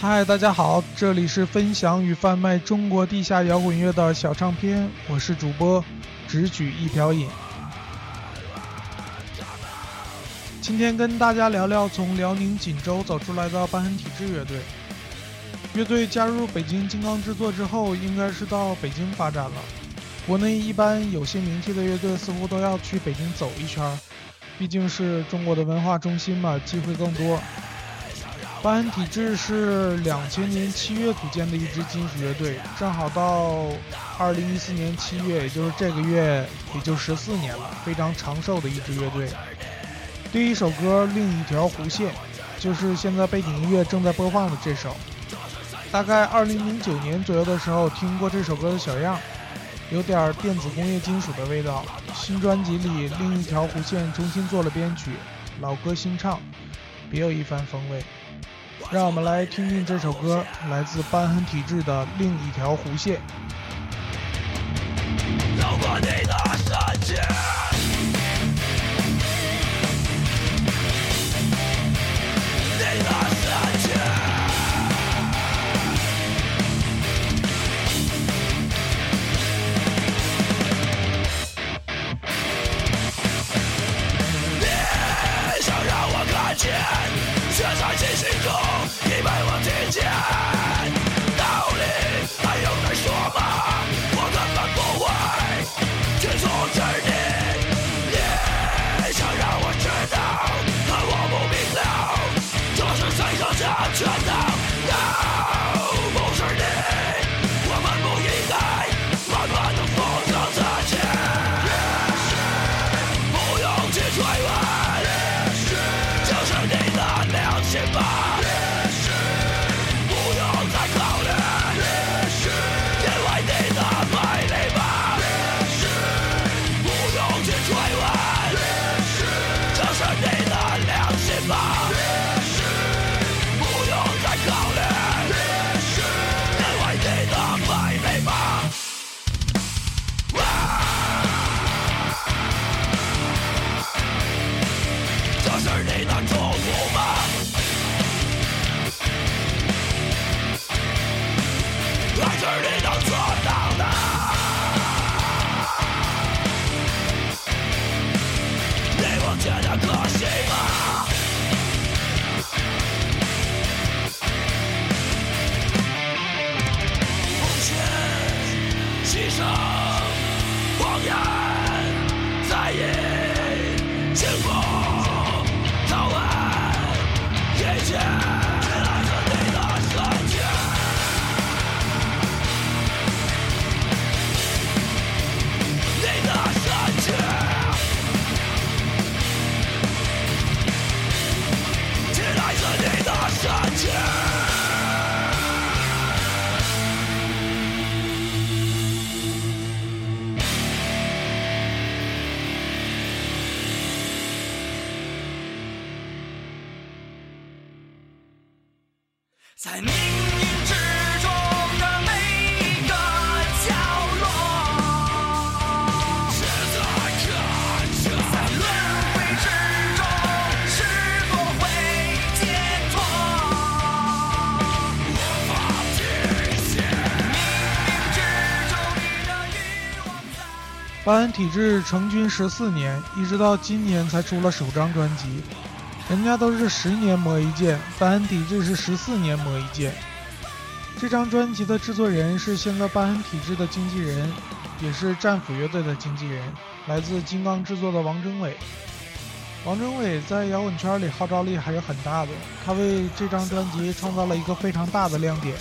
嗨，大家好，这里是分享与贩卖中国地下摇滚乐的小唱片，我是主播只取一瓢饮。今天跟大家聊聊从辽宁锦州走出来的瘢痕体质乐队。乐队加入北京金刚制作之后，应该是到北京发展了。国内一般有些名气的乐队似乎都要去北京走一圈，毕竟是中国的文化中心嘛，机会更多。瘢痕体质是两千年七月组建的一支金属乐队，正好到二零一四年七月，也就是这个月，也就十四年了，非常长寿的一支乐队。第一首歌《另一条弧线》，就是现在背景音乐正在播放的这首。大概二零零九年左右的时候听过这首歌的小样，有点电子工业金属的味道。新专辑里《另一条弧线》重新做了编曲，老歌新唱，别有一番风味。让我们来听听这首歌，来自瘢痕体质的另一条弧线。在命运之中的每一个角落，在轮回之中是否会解脱？命运之中你的欲望在。瘢痕体质成军十四年，一直到今年才出了首张专辑。人家都是十年磨一剑，瘢痕体质是十四年磨一剑。这张专辑的制作人是现在瘢痕体质的经纪人，也是战斧乐队的经纪人，来自金刚制作的王征伟。王征伟在摇滚圈里号召力还是很大的，他为这张专辑创造了一个非常大的亮点，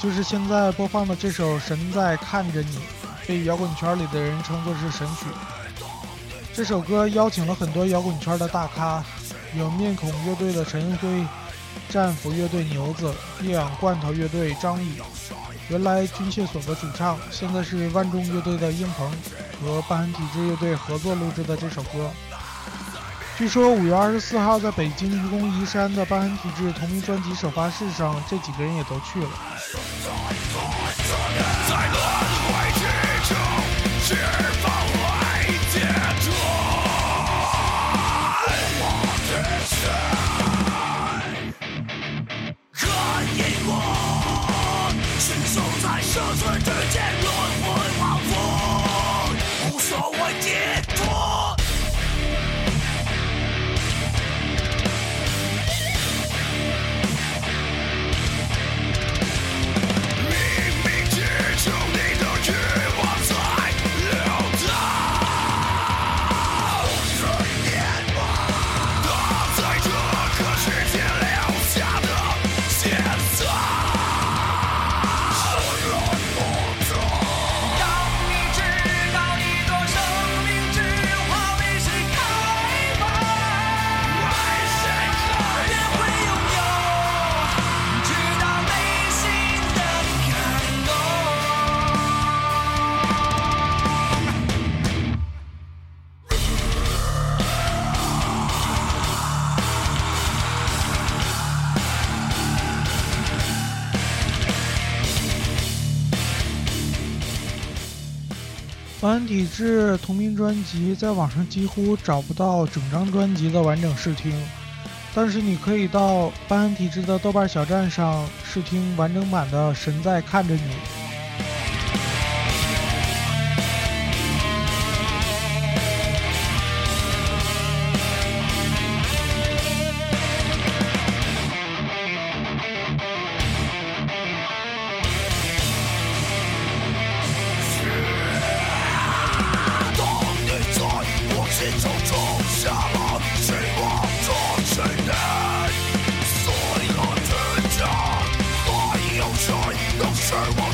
就是现在播放的这首《神在看着你》，被摇滚圈里的人称作是神曲。这首歌邀请了很多摇滚圈的大咖。有面孔乐队的陈辉，战斧乐队牛子，烈氧罐头乐队张宇，原来军械所的主唱，现在是万众乐队的英鹏，和疤痕体质乐队合作录制的这首歌。据说五月二十四号在北京愚公移山的疤痕体质同名专辑首发式上，这几个人也都去了。班体质同名专辑在网上几乎找不到整张专辑的完整试听，但是你可以到班体质的豆瓣小站上试听完整版的《神在看着你》。能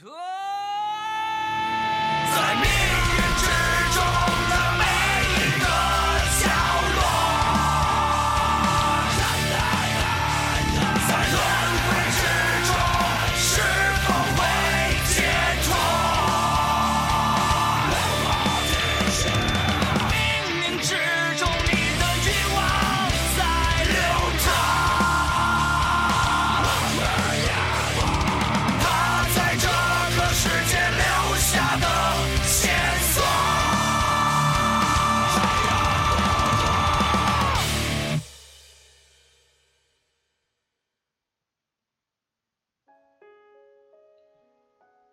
脱？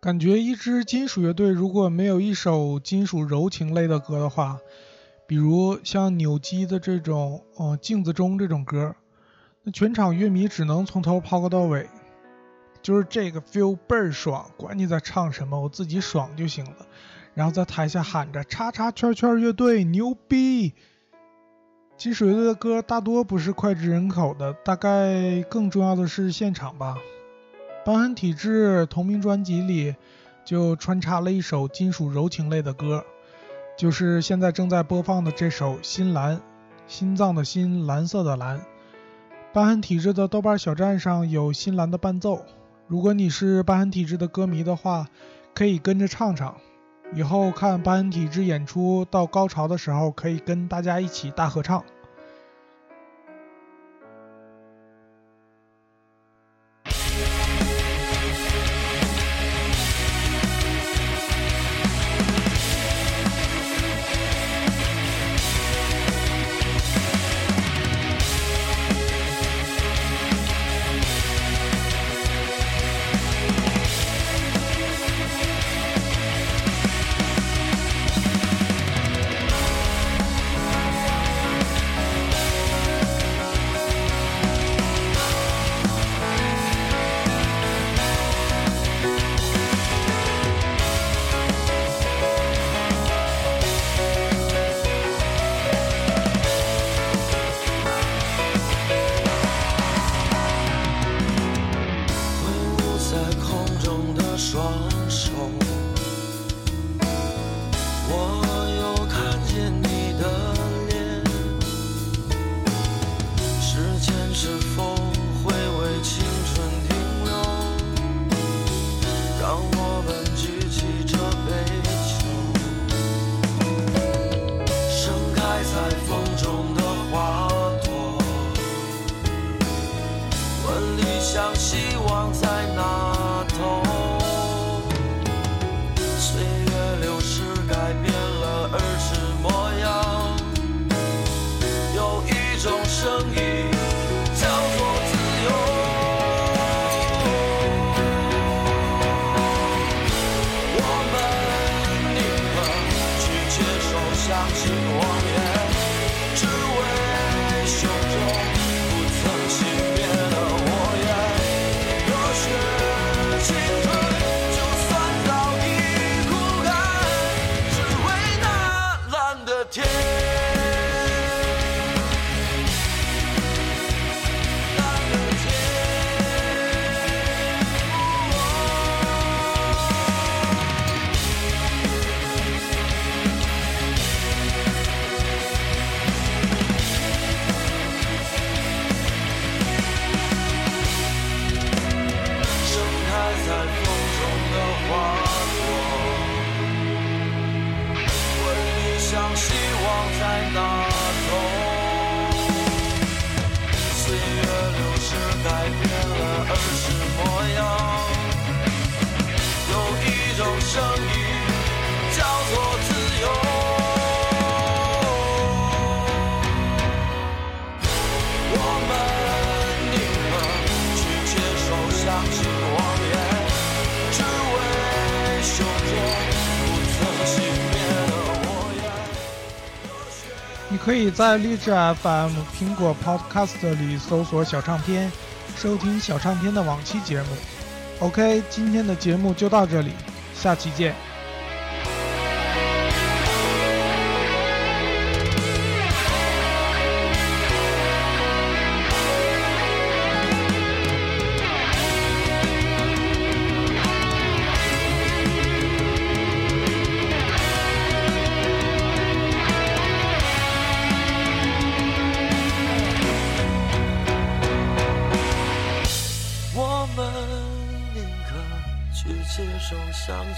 感觉一支金属乐队如果没有一首金属柔情类的歌的话，比如像扭机的这种，呃，镜子中这种歌，那全场乐迷只能从头抛个到尾，就是这个 feel 倍儿爽，管你在唱什么，我自己爽就行了。然后在台下喊着“叉叉圈圈乐队牛逼”。金属乐队的歌大多不是脍炙人口的，大概更重要的是现场吧。邦恩体质同名专辑里就穿插了一首金属柔情类的歌，就是现在正在播放的这首《心蓝》，心脏的心，蓝色的蓝。邦恩体质的豆瓣小站上有新蓝的伴奏，如果你是邦恩体质的歌迷的话，可以跟着唱唱。以后看邦恩体质演出到高潮的时候，可以跟大家一起大合唱。在那头。岁月流逝改变了儿时模样。有一种声音可以在荔枝 FM、苹果 Podcast 里搜索“小唱片”，收听小唱片的往期节目。OK，今天的节目就到这里，下期见。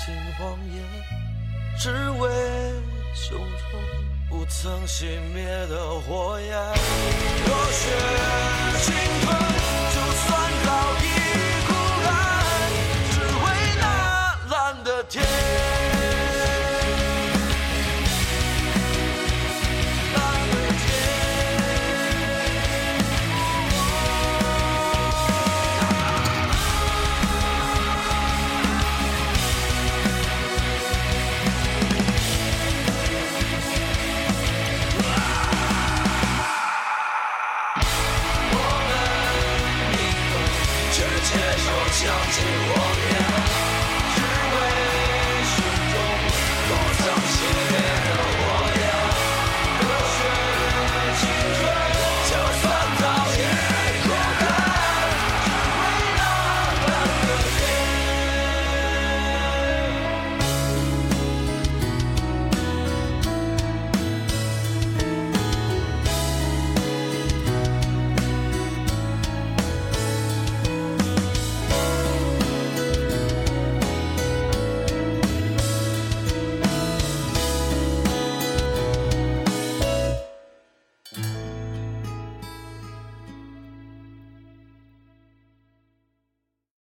心荒野，只为熊中不曾熄灭的火焰。